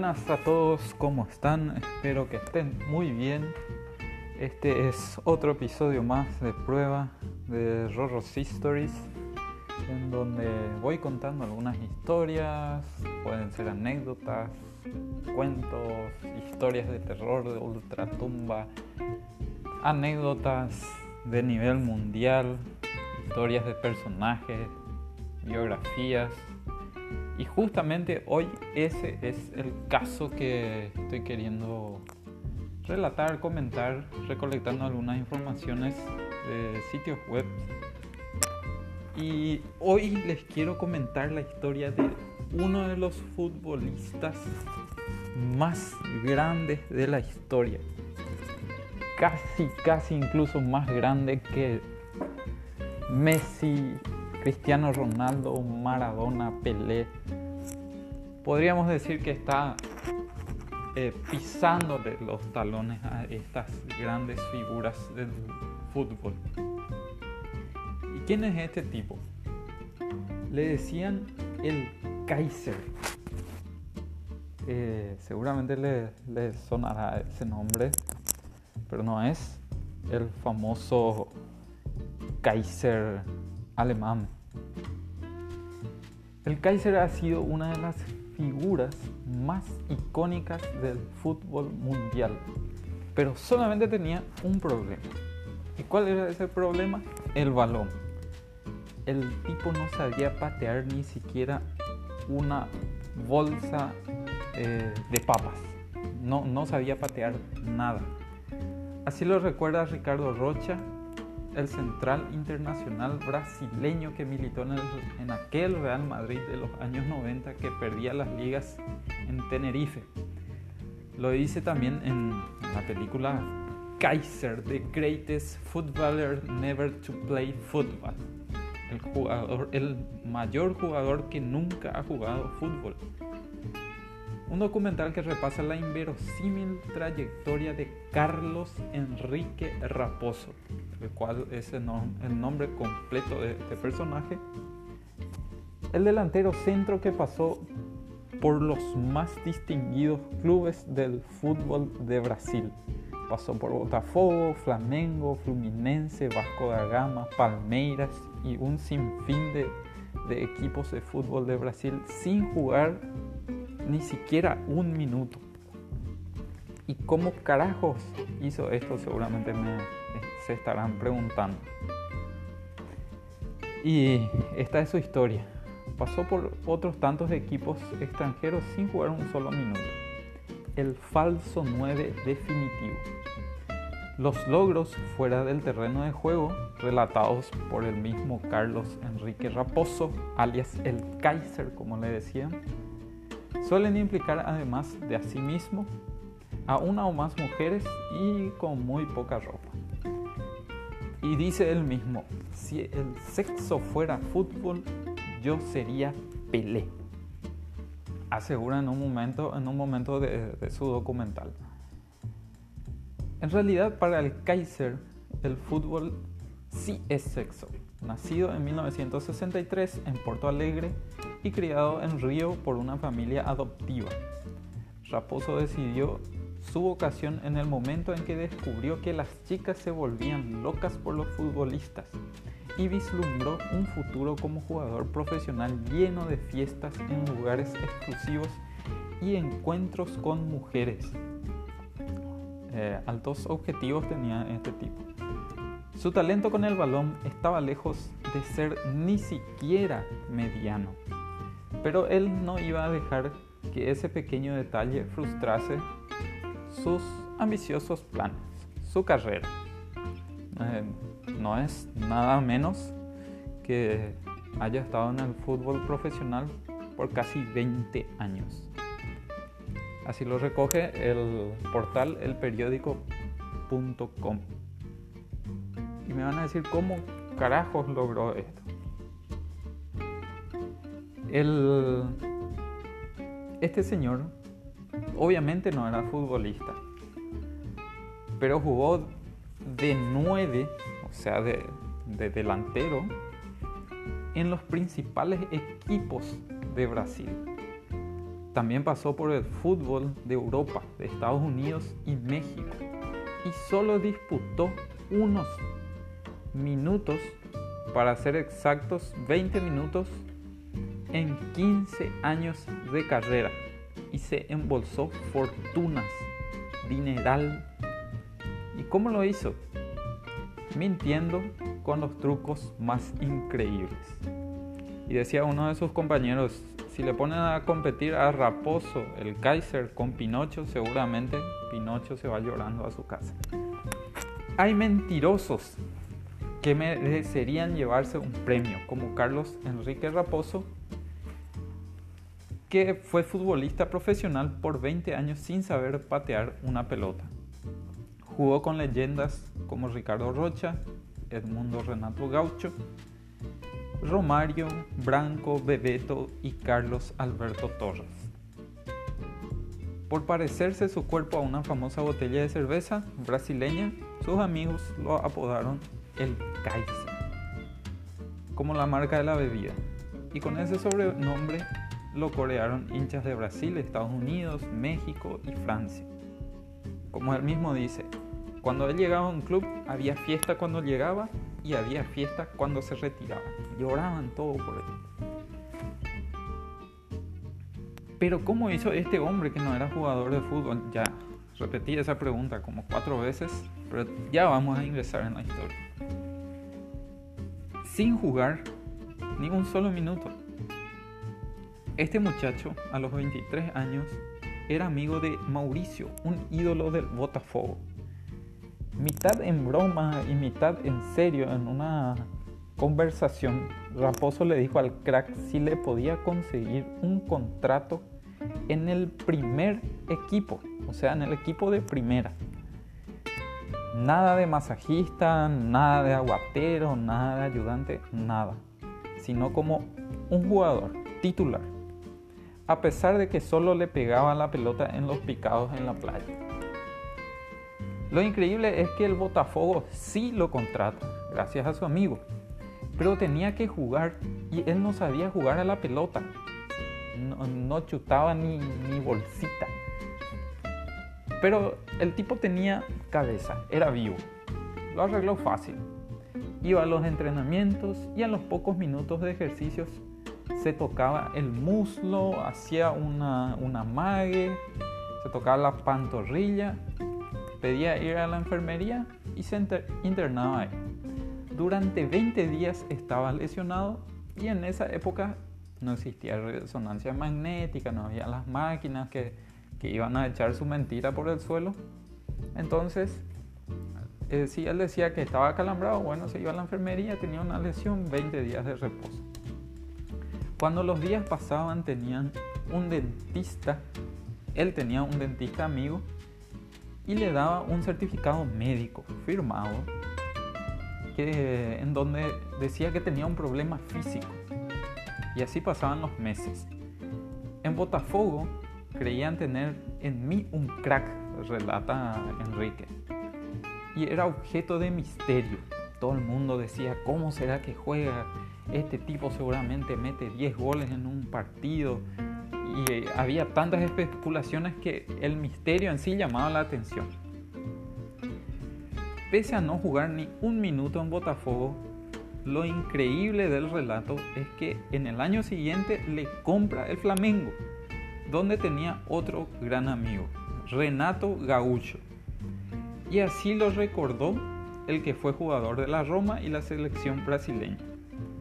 buenas a todos, ¿cómo están? Espero que estén muy bien. Este es otro episodio más de prueba de Rorro's Stories, en donde voy contando algunas historias, pueden ser anécdotas, cuentos, historias de terror, de ultratumba, anécdotas de nivel mundial, historias de personajes, biografías y justamente hoy ese es el caso que estoy queriendo relatar, comentar, recolectando algunas informaciones de sitios web. Y hoy les quiero comentar la historia de uno de los futbolistas más grandes de la historia. Casi, casi incluso más grande que Messi, Cristiano Ronaldo, Maradona, Pelé. Podríamos decir que está eh, pisándole los talones a estas grandes figuras del fútbol. ¿Y quién es este tipo? Le decían el Kaiser. Eh, seguramente le, le sonará ese nombre, pero no es el famoso Kaiser alemán. El Kaiser ha sido una de las figuras más icónicas del fútbol mundial, pero solamente tenía un problema. ¿Y cuál era ese problema? El balón. El tipo no sabía patear ni siquiera una bolsa eh, de papas. No, no sabía patear nada. Así lo recuerda Ricardo Rocha el central internacional brasileño que militó en, aquel Real Madrid de los años 90 que perdía las ligas en Tenerife. Lo dice también en la película Kaiser, The Greatest Footballer Never to Play Football. El, jugador, el mayor jugador que nunca ha jugado fútbol. Un documental que repasa la inverosímil trayectoria de Carlos Enrique Raposo, el cual es el, nombre completo de este personaje. El delantero centro que pasó por los más distinguidos clubes del fútbol de Brasil. Pasó por Botafogo, Flamengo, Fluminense, Vasco da Gama, Palmeiras y un sinfín de, de equipos de fútbol de Brasil sin jugar ni siquiera un minuto. ¿Y cómo carajos hizo esto? Seguramente me, se estarán preguntando. Y esta es su historia. Pasó por otros tantos equipos extranjeros sin jugar un solo minuto. El falso 9 definitivo. Los logros fuera del terreno de juego, relatados por el mismo Carlos Enrique Raposo, alias el Kaiser, como le decían, Suelen implicar además de a sí mismo a una o más mujeres y con muy poca ropa. Y dice él mismo, si el sexo fuera fútbol, yo sería Pelé. Asegura en un momento, en un momento de, de su documental. En realidad para el Kaiser el fútbol sí es sexo. Nacido en 1963 en Porto Alegre, y criado en Río por una familia adoptiva. Raposo decidió su vocación en el momento en que descubrió que las chicas se volvían locas por los futbolistas y vislumbró un futuro como jugador profesional lleno de fiestas en lugares exclusivos y encuentros con mujeres. Eh, altos objetivos tenía este tipo. Su talento con el balón estaba lejos de ser ni siquiera mediano. Pero él no iba a dejar que ese pequeño detalle frustrase sus ambiciosos planes, su carrera. Eh, no es nada menos que haya estado en el fútbol profesional por casi 20 años. Así lo recoge el portal elperiódico.com. Y me van a decir cómo carajos logró esto este señor obviamente no era futbolista, pero jugó de nueve, o sea, de delantero, en los principales equipos de Brasil. También pasó por el fútbol de Europa, de Estados Unidos y México. Y solo disputó unos minutos, para ser exactos, 20 minutos en 15 años de carrera. Y se embolsó fortunas, dineral. ¿Y cómo lo hizo? Mintiendo con los trucos más increíbles. Y decía uno de sus compañeros, si le ponen a competir a Raposo, el Kaiser, con Pinocho, seguramente Pinocho se va llorando a su casa. Hay mentirosos que merecerían llevarse un premio, como Carlos Enrique Raposo, que fue futbolista profesional por 20 años sin saber patear una pelota. Jugó con leyendas como Ricardo Rocha, Edmundo Renato Gaucho, Romario, Branco, Bebeto y Carlos Alberto Torres. Por parecerse su cuerpo a una famosa botella de cerveza brasileña, sus amigos lo apodaron el Kaiser, como la marca de la bebida. Y con ese sobrenombre lo corearon hinchas de Brasil, Estados Unidos, México y Francia. Como él mismo dice, cuando él llegaba a un club había fiesta cuando llegaba y había fiesta cuando se retiraba. Lloraban todo por él. Pero ¿cómo hizo este hombre que no era jugador de fútbol? Ya repetí esa pregunta como cuatro veces, pero ya vamos a ingresar en la historia. Sin jugar ni un solo minuto. Este muchacho, a los 23 años, era amigo de Mauricio, un ídolo del Botafogo mitad en broma y mitad en serio, en una conversación, Raposo le dijo al crack si le podía conseguir un contrato en el primer equipo, o sea, en el equipo de primera. Nada de masajista, nada de aguatero, nada de ayudante, nada, sino como un jugador titular, a pesar de que solo le pegaba la pelota en los picados en la playa. Lo increíble es que el Botafogo sí lo contrata, gracias a su amigo, pero tenía que jugar y él no sabía jugar a la pelota. No, chutaba ni, ni bolsita. Pero el tipo tenía cabeza, era vivo. Lo arregló fácil. Iba a los entrenamientos y a los pocos minutos de ejercicios se tocaba el muslo, hacía una, una mague, se tocaba la pantorrilla pedía ir a la enfermería y se internaba ahí. Durante 20 días estaba lesionado y en esa época no existía resonancia magnética, no había las máquinas que, que iban a echar su mentira por el suelo. Entonces, eh, si él decía que estaba acalambrado, bueno, se iba a la enfermería, tenía una lesión, 20 días de reposo. Cuando los días pasaban, tenían un dentista, él tenía un dentista amigo y le daba un certificado médico firmado que, en donde decía que tenía un problema físico. Y así pasaban los meses. En Botafogo creían tener en mí un crack, relata Enrique. Y era objeto de misterio. Todo el mundo decía, ¿cómo será que juega? Este tipo seguramente mete 10 goles en un partido y había tantas especulaciones que el misterio en sí llamaba la atención. Pese a no jugar ni un minuto en Botafogo, lo increíble del relato es que en el año siguiente le compra el Flamengo, donde tenía otro gran amigo, Renato Gaucho. Y así lo recordó el que fue jugador de la Roma y la selección brasileña.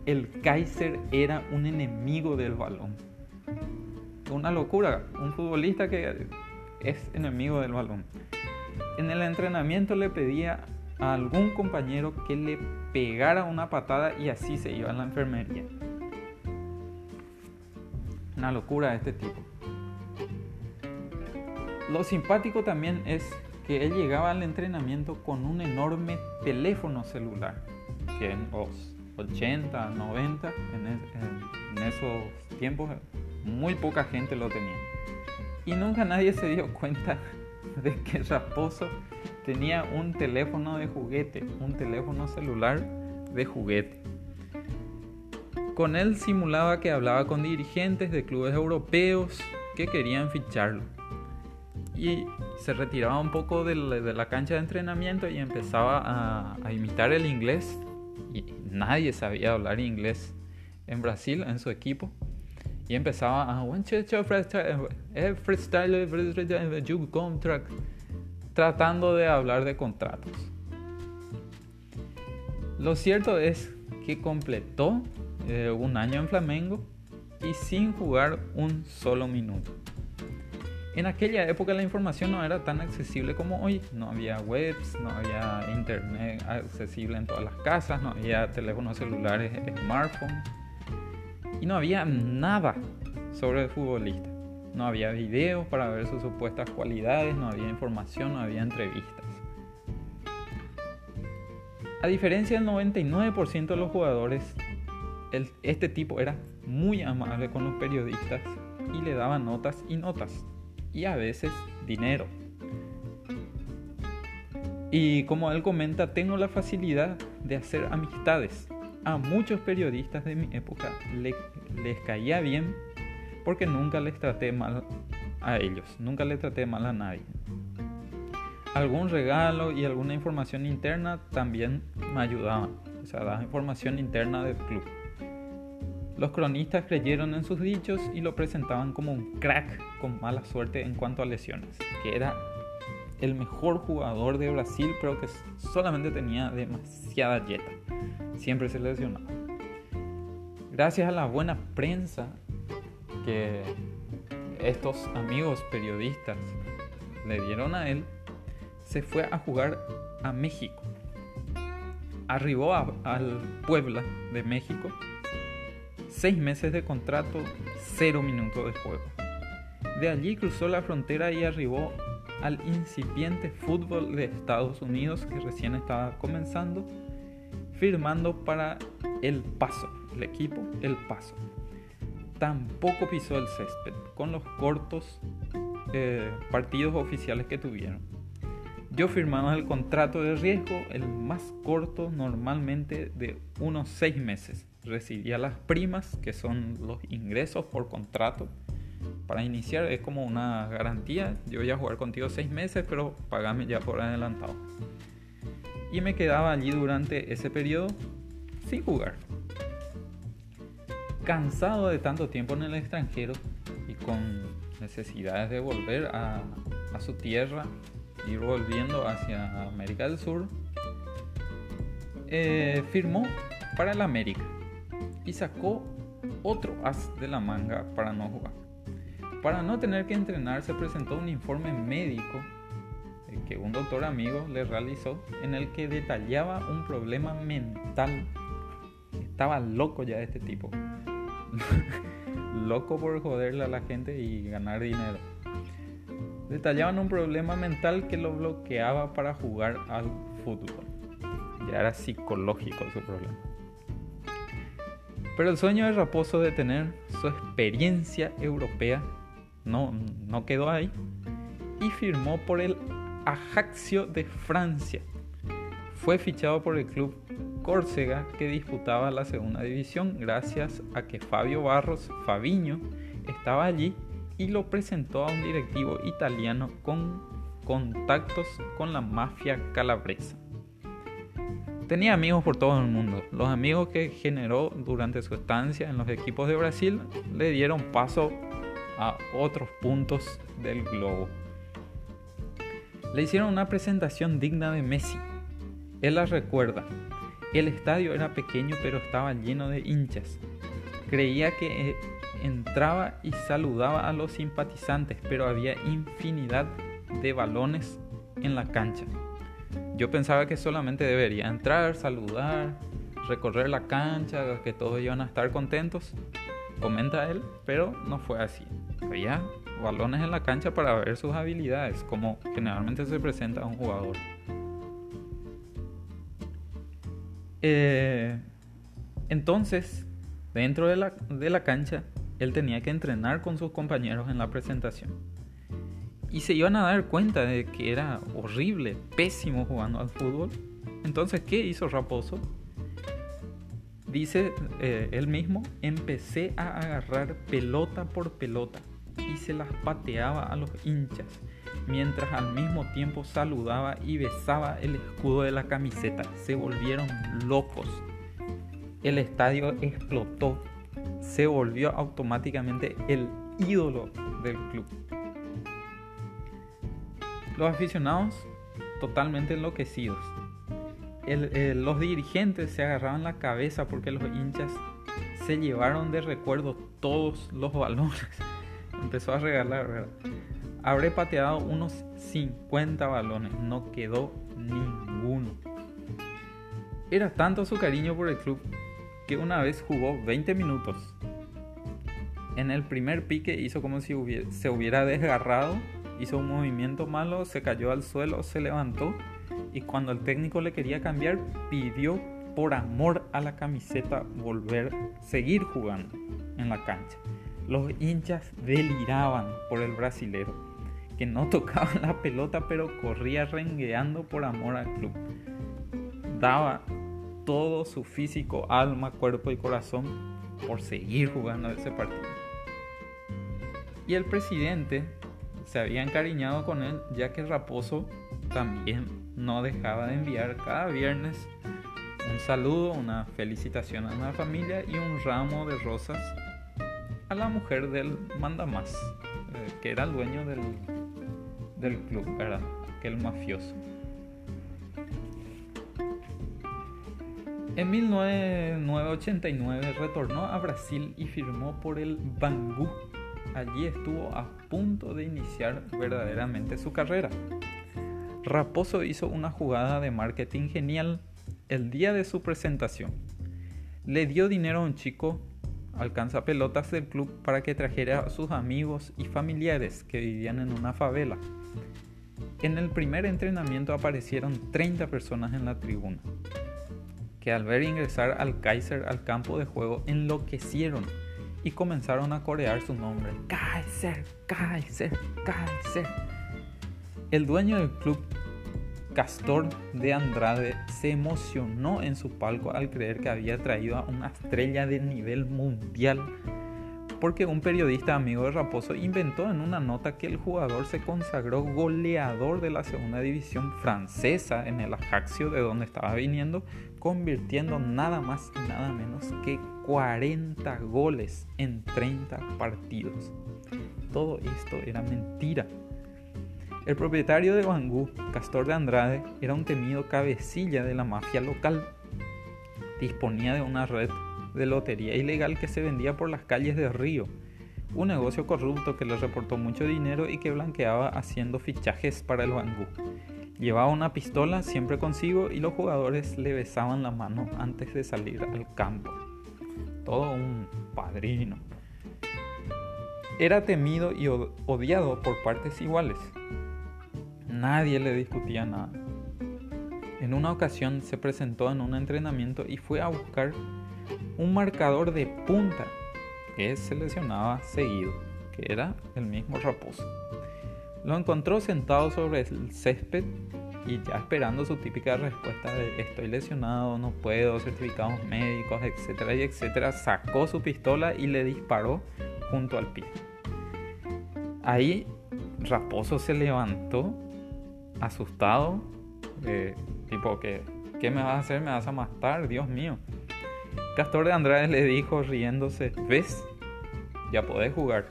El Kaiser era un enemigo del balón una locura. Un futbolista que es enemigo del balón. En el entrenamiento le pedía a algún compañero que le pegara una patada y así se iba a la enfermería. Una locura este tipo. Lo simpático también es que él llegaba al entrenamiento con un enorme teléfono celular, que en los 80, 90, en, esos tiempos muy poca gente lo tenía. Y nunca nadie se dio cuenta de que Raposo tenía un teléfono de juguete, un teléfono celular de juguete. Con él simulaba que hablaba con dirigentes de clubes europeos que querían ficharlo. Y se retiraba un poco de la, cancha de entrenamiento y empezaba a, imitar el inglés. Y nadie sabía hablar inglés en Brasil, en su equipo. Y empezaba a tratando de hablar de contratos. Lo cierto es que completó eh, un año en Flamengo y sin jugar un solo minuto. En aquella época la información no era tan accesible como hoy. No había webs, no había internet accesible en todas las casas, no había teléfonos celulares, smartphones. Y no había nada sobre el futbolista. No había videos para ver sus supuestas cualidades, no había información, no había entrevistas. A diferencia del 99% de los jugadores, este tipo era muy amable con los periodistas y le daba notas y notas, y a veces dinero. Y como él comenta, tengo la facilidad de hacer amistades. A muchos periodistas de mi época les caía bien porque nunca les traté mal a ellos, nunca les traté mal a nadie. Algún regalo y alguna información interna también me ayudaban, o sea, la información interna del club. Los cronistas creyeron en sus dichos y lo presentaban como un crack con mala suerte en cuanto a lesiones, que era el mejor jugador de Brasil, pero que solamente tenía demasiada dieta. Siempre se lesionaba. Gracias a la buena prensa que estos amigos periodistas le dieron a él, se fue a jugar a México. Arribó al Puebla de México Seis meses de contrato, cero minutos de juego. De allí cruzó la frontera y arribó al incipiente fútbol de Estados Unidos que recién estaba comenzando, firmando para El Paso, el equipo El Paso. Tampoco pisó el césped con los cortos eh, partidos oficiales que tuvieron. Yo firmaba el contrato de riesgo, el más corto normalmente de unos seis meses recibía las primas, que son los ingresos por contrato. Para iniciar es como una garantía. Yo voy a jugar contigo seis meses, pero pagame ya por adelantado. Y me quedaba allí durante ese periodo sin jugar. Cansado de tanto tiempo en el extranjero y con necesidades de volver a, su tierra, ir volviendo hacia América del Sur, eh, firmó para el América y sacó otro as de la manga para no jugar. Para no tener que entrenar se presentó un informe médico que un doctor amigo le realizó en el que detallaba un problema mental. Estaba loco ya este tipo. loco por joderle a la gente y ganar dinero. Detallaban un problema mental que lo bloqueaba para jugar al fútbol. Ya era psicológico su problema. Pero el sueño de Raposo de tener su experiencia europea no, no quedó ahí y firmó por el Ajaxio de Francia. Fue fichado por el club Córcega que disputaba la segunda división gracias a que Fabio Barros, Fabiño, estaba allí y lo presentó a un directivo italiano con contactos con la mafia calabresa. Tenía amigos por todo el mundo. Los amigos que generó durante su estancia en los equipos de Brasil le dieron paso a otros puntos del globo. Le hicieron una presentación digna de Messi. Él la recuerda. El estadio era pequeño pero estaba lleno de hinchas. Creía que eh, entraba y saludaba a los simpatizantes, pero había infinidad de balones en la cancha. Yo pensaba que solamente debería entrar, saludar, recorrer la cancha, que todos iban a estar contentos, comenta él, pero no fue así. Había balones en la cancha para ver sus habilidades, como generalmente se presenta a un jugador. Eh, entonces, dentro de la, de la cancha, él tenía que entrenar con sus compañeros en la presentación y se iban a dar cuenta de que era horrible, pésimo jugando al fútbol. Entonces, ¿qué hizo Raposo? Dice eh, él mismo, empecé a agarrar pelota por pelota, y se las pateaba a los hinchas, mientras al mismo tiempo saludaba y besaba el escudo de la camiseta. Se volvieron locos. El estadio explotó. Se volvió automáticamente el ídolo del club. Los aficionados totalmente enloquecidos. los dirigentes se agarraban la cabeza porque los hinchas se llevaron de recuerdo todos los balones. Empezó a regalar. Habré pateado unos 50 balones, no quedó ninguno. Era tanto su cariño por el club que una vez jugó 20 minutos. En el primer pique hizo como si se hubiera desgarrado, hizo un movimiento malo, se cayó al suelo, se levantó y cuando el técnico le quería cambiar pidió por amor a la camiseta volver, seguir jugando en la cancha. Los hinchas deliraban por el brasilero, que no tocaba la pelota pero corría rengueando por amor al club. Daba todo su físico, alma, cuerpo y corazón por seguir jugando ese partido. Y el presidente se había encariñado con él ya que Raposo también no dejaba de enviar cada viernes un saludo, una felicitación a la familia y un ramo de rosas a la mujer del mandamás, eh, que era el dueño del, del club, era aquel mafioso. En 1989 retornó a Brasil y firmó por el Bangu. Allí estuvo a punto de iniciar verdaderamente su carrera. Raposo hizo una jugada de marketing genial el día de su presentación. Le dio dinero a un chico alcanza pelotas del club para que trajera a sus amigos y familiares que vivían en una favela. En el primer entrenamiento aparecieron 30 personas en la tribuna, que al ver ingresar al Kaiser al campo de juego enloquecieron y comenzaron a corear su nombre. Kaiser, Kaiser, Kaiser. El dueño del club Castor de Andrade se emocionó en su palco al creer que había traído a una estrella de nivel mundial, porque un periodista amigo de Raposo inventó en una nota que el jugador se consagró goleador de la segunda división francesa en el Ajaxio de donde estaba viniendo, convirtiendo nada más y nada menos que 40 goles en 30 partidos. Todo esto era mentira. El propietario de Bangú, Castor de Andrade, era un temido cabecilla de la mafia local. Disponía de una red de lotería ilegal que se vendía por las calles de Río, un negocio corrupto que le reportó mucho dinero y que blanqueaba haciendo fichajes para el Bangú. Llevaba una pistola siempre consigo y los jugadores le besaban la mano antes de salir al campo. Todo un padrino. Era temido y odiado por partes iguales. Nadie le discutía nada. En una ocasión se presentó en un entrenamiento y fue a buscar un marcador de punta que se lesionaba seguido, que era el mismo Raposo. Lo encontró sentado sobre el césped y ya esperando su típica respuesta de estoy lesionado, no puedo, certificados médicos, etcétera y etcétera, sacó su pistola y le disparó junto al pie. Ahí Raposo se levantó asustado, tipo que, ¿qué me vas a hacer? ¿Me vas a matar? Dios mío. Castor de Andrade le dijo riéndose, ¿ves? Ya podés jugar.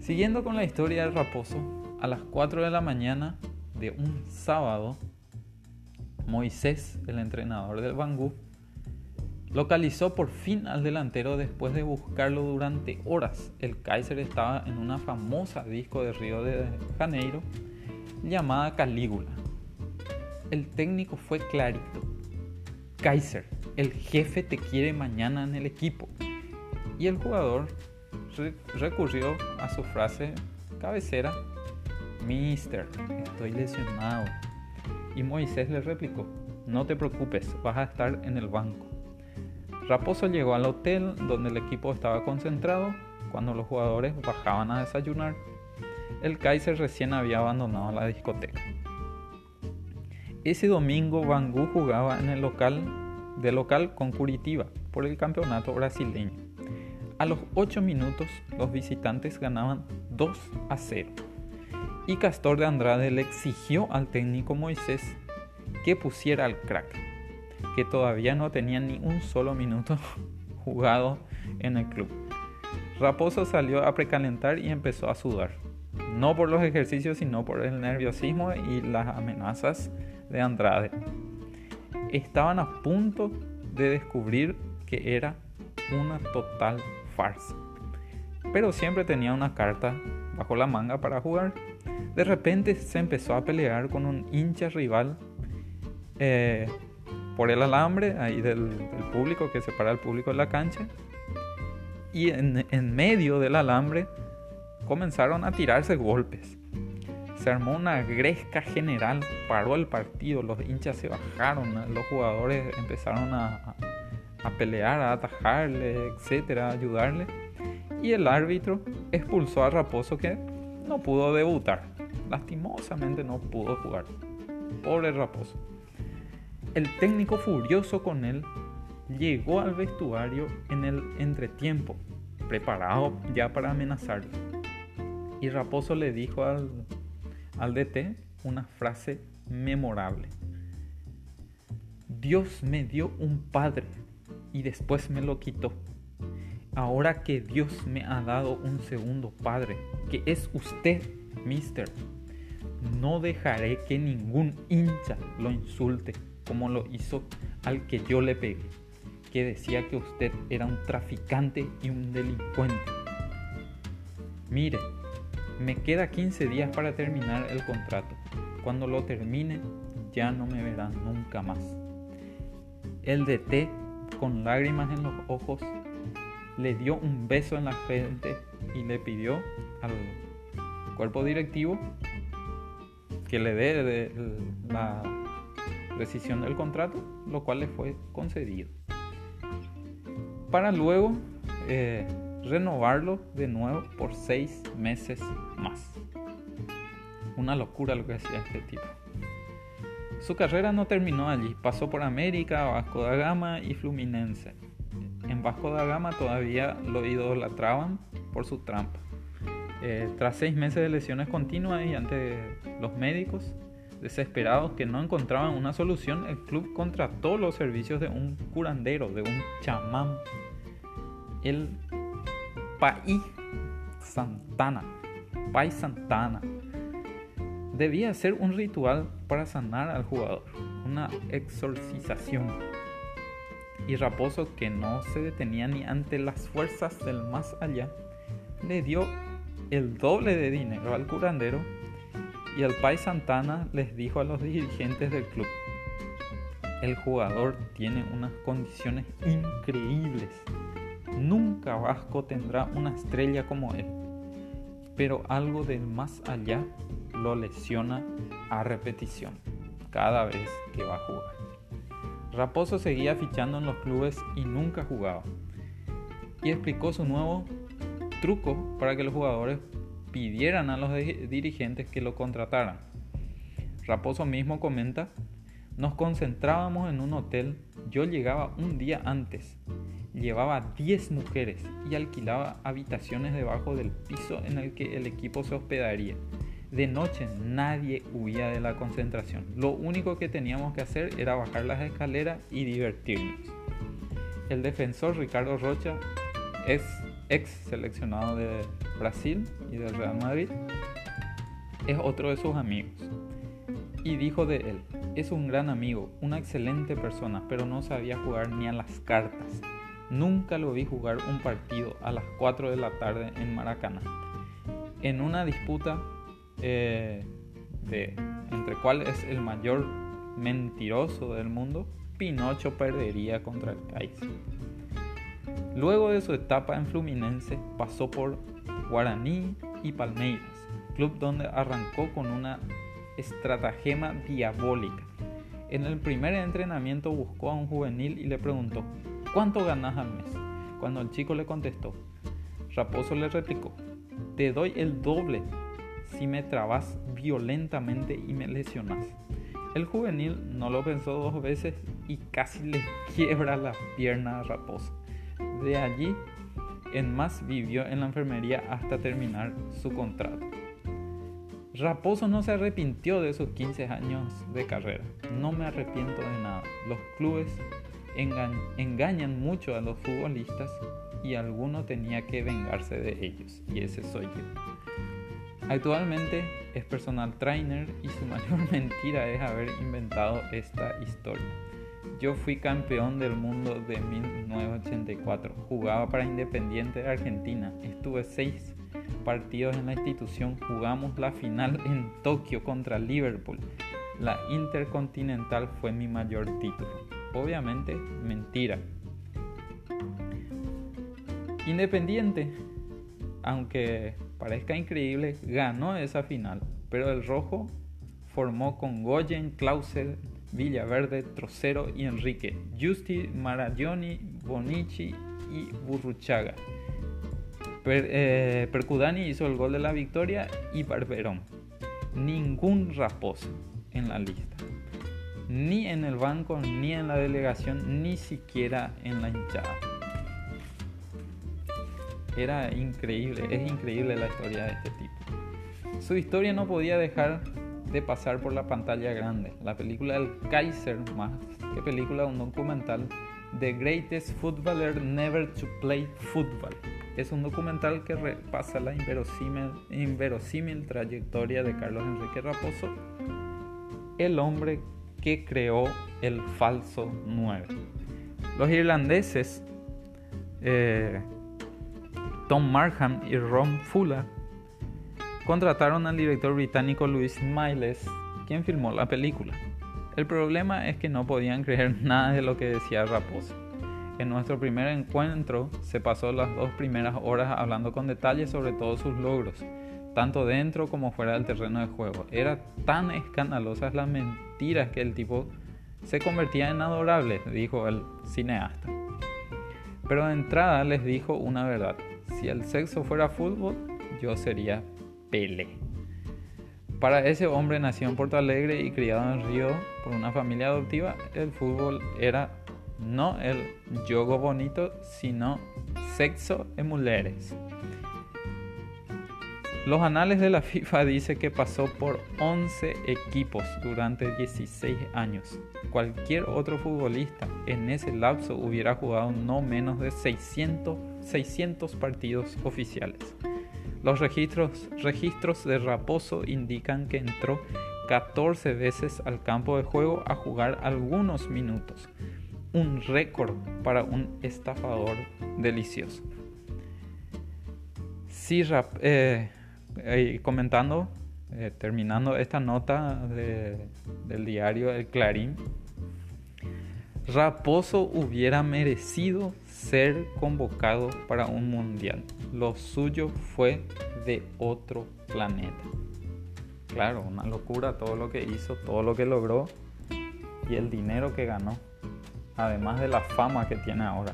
Siguiendo con la historia del raposo, a las 4 de la mañana de un sábado, Moisés, el entrenador del Bangú, localizó por fin al delantero después de buscarlo durante horas. El Kaiser estaba en una famosa disco de Río de Janeiro llamada Calígula. El técnico fue clarito. Kaiser, el jefe te quiere mañana en el equipo. Y el jugador recurrió a su frase cabecera, Mister, estoy lesionado. Y Moisés le replicó, no te preocupes, vas a estar en el banco. Raposo llegó al hotel donde el equipo estaba concentrado cuando los jugadores bajaban a desayunar el Kaiser recién había abandonado la discoteca. Ese domingo Bangu jugaba en el local de local con Curitiba por el campeonato brasileño. A los 8 minutos los visitantes ganaban 2 a 0 y Castor de Andrade le exigió al técnico Moisés que pusiera al crack, que todavía no tenía ni un solo minuto jugado en el club. Raposo salió a precalentar y empezó a sudar, no por los ejercicios, sino por el nerviosismo y las amenazas de Andrade. Estaban a punto de descubrir que era una total farsa, pero siempre tenía una carta bajo la manga para jugar. De repente se empezó a pelear con un hincha rival eh, por el alambre ahí del, público que separa al público de la cancha. Y en, medio del alambre comenzaron a tirarse golpes. Se armó una gresca general, paró el partido, los hinchas se bajaron, los jugadores empezaron a, a pelear, a atajarle, etcétera, a ayudarle. Y el árbitro expulsó a Raposo que no pudo debutar. Lastimosamente no pudo jugar. Pobre Raposo. El técnico furioso con él llegó al vestuario en el entretiempo, preparado ya para amenazarlo. Y Raposo le dijo al, al DT una frase memorable. Dios me dio un padre y después me lo quitó. Ahora que Dios me ha dado un segundo padre, que es usted, mister, no dejaré que ningún hincha lo insulte como lo hizo al que yo le pegué, que decía que usted era un traficante y un delincuente. Mire, me queda 15 días para terminar el contrato. Cuando lo termine, ya no me verán nunca más. El DT, con lágrimas en los ojos, le dio un beso en la frente y le pidió al cuerpo directivo que le dé la rescisión del contrato, lo cual le fue concedido. Para luego eh, renovarlo de nuevo por seis meses más. Una locura lo que hacía este tipo. Su carrera no terminó allí, pasó por América, Vasco da Gama y Fluminense. En Vasco da Gama todavía lo idolatraban por su trampa. Eh, tras seis meses de lesiones continuas y ante los médicos, Desesperados que no encontraban una solución, el club contrató los servicios de un curandero, de un chamán, el Pai Santana. Pai Santana. Debía hacer un ritual para sanar al jugador, una exorcización. Y Raposo, que no se detenía ni ante las fuerzas del más allá, le dio el doble de dinero al curandero y el Pai Santana les dijo a los dirigentes del club, el jugador tiene unas condiciones increíbles. Nunca Vasco tendrá una estrella como él, pero algo del más allá lo lesiona a repetición cada vez que va a jugar. Raposo seguía fichando en los clubes y nunca jugaba. Y explicó su nuevo truco para que los jugadores pidieran a los dirigentes que lo contrataran. Raposo mismo comenta, nos concentrábamos en un hotel, yo llegaba un día antes, llevaba 10 mujeres y alquilaba habitaciones debajo del piso en el que el equipo se hospedaría. De noche nadie huía de la concentración. Lo único que teníamos que hacer era bajar las escaleras y divertirnos. El defensor Ricardo Rocha es ex seleccionado de Brasil y del Real Madrid, es otro de sus amigos. Y dijo de él, es un gran amigo, una excelente persona, pero no sabía jugar ni a las cartas. Nunca lo vi jugar un partido a las 4 de la tarde en Maracaná. En una disputa eh, de entre cuál es el mayor mentiroso del mundo, Pinocho perdería contra el Kaiser. Luego de su etapa en Fluminense pasó por Guaraní y Palmeiras, club donde arrancó con una estratagema diabólica. En el primer entrenamiento buscó a un juvenil y le preguntó, ¿cuánto ganas al mes? Cuando el chico le contestó, Raposo le replicó, te doy el doble si me trabas violentamente y me lesionas. El juvenil no lo pensó dos veces y casi le quiebra la pierna a Raposo. De allí En más vivió en la enfermería hasta terminar su contrato. Raposo no se arrepintió de sus 15 años de carrera. No me arrepiento de nada. Los clubes engañan mucho a los futbolistas y alguno tenía que vengarse de ellos. Y ese soy yo. Actualmente es personal trainer y su mayor mentira es haber inventado esta historia. Yo fui campeón del mundo de 1984. Jugaba para Independiente de Argentina. Estuve seis partidos en la institución, jugamos la final en Tokio contra Liverpool. La Intercontinental fue mi mayor título. Obviamente, mentira. Independiente, aunque parezca increíble, ganó esa final, pero el rojo formó con Goyen, Clausel, Villaverde, Trocero y Enrique, Justi, Maraglioni, Bonici y Burruchaga. Eh, Percudani hizo el gol de la victoria y Barberón. Ningún raposo en la lista. Ni en el banco, ni en la delegación, ni siquiera en la hinchada. Era increíble, es increíble la historia de este tipo. Su historia no podía dejar de pasar por la pantalla grande. La película del Kaiser, más que película, un documental, The Greatest Footballer Never to Play Football es un documental que repasa la inverosímil, trayectoria de Carlos Enrique Raposo, el hombre que creó el falso 9. Los irlandeses eh, Tom Markham y Ron Fuller contrataron al director británico Louis Miles, quien filmó la película. El problema es que no podían creer nada de lo que decía Raposo. En nuestro primer encuentro se pasó las dos primeras horas hablando con detalles sobre todos sus logros, tanto dentro como fuera del terreno de juego. Era tan escandalosas las mentiras que el tipo se convertía en adorable, dijo el cineasta. Pero de entrada les dijo una verdad. Si el sexo fuera fútbol, yo sería Pele. Para ese hombre nacido en Porto Alegre y criado en Río por una familia adoptiva, el fútbol era no el yogo bonito, sino sexo en mujeres. Los anales de la FIFA dice que pasó por 11 equipos durante 16 años. Cualquier otro futbolista en ese lapso hubiera jugado no menos de 600, 600 partidos oficiales. Los registros, registros de Raposo indican que entró 14 veces al campo de juego a jugar algunos minutos un récord para un estafador delicioso. Sí, eh, eh, comentando, eh, terminando esta nota del diario El Clarín, Raposo hubiera merecido ser convocado para un mundial. Lo suyo fue de otro planeta. Claro, una locura todo lo que hizo, todo lo que logró y el dinero que ganó además de la fama que tiene ahora.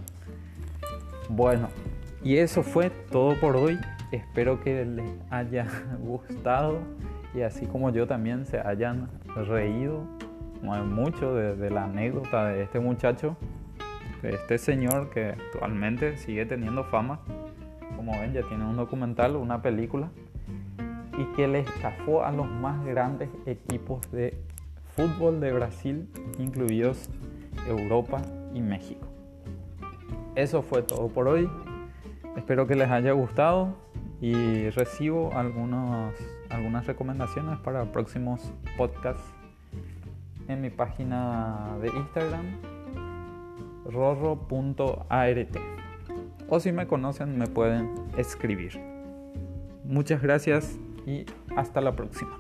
Bueno, y eso fue todo por hoy. Espero que les haya gustado y así como yo también se hayan reído mucho de, la anécdota de este muchacho, de este señor que actualmente sigue teniendo fama. Como ven, ya tiene un documental, una película, y que le estafó a los más grandes equipos de fútbol de Brasil, incluidos Europa y México. Eso fue todo por hoy. Espero que les haya gustado y recibo algunas recomendaciones para próximos podcasts en mi página de Instagram rorro.art o si me conocen me pueden escribir. Muchas gracias y hasta la próxima.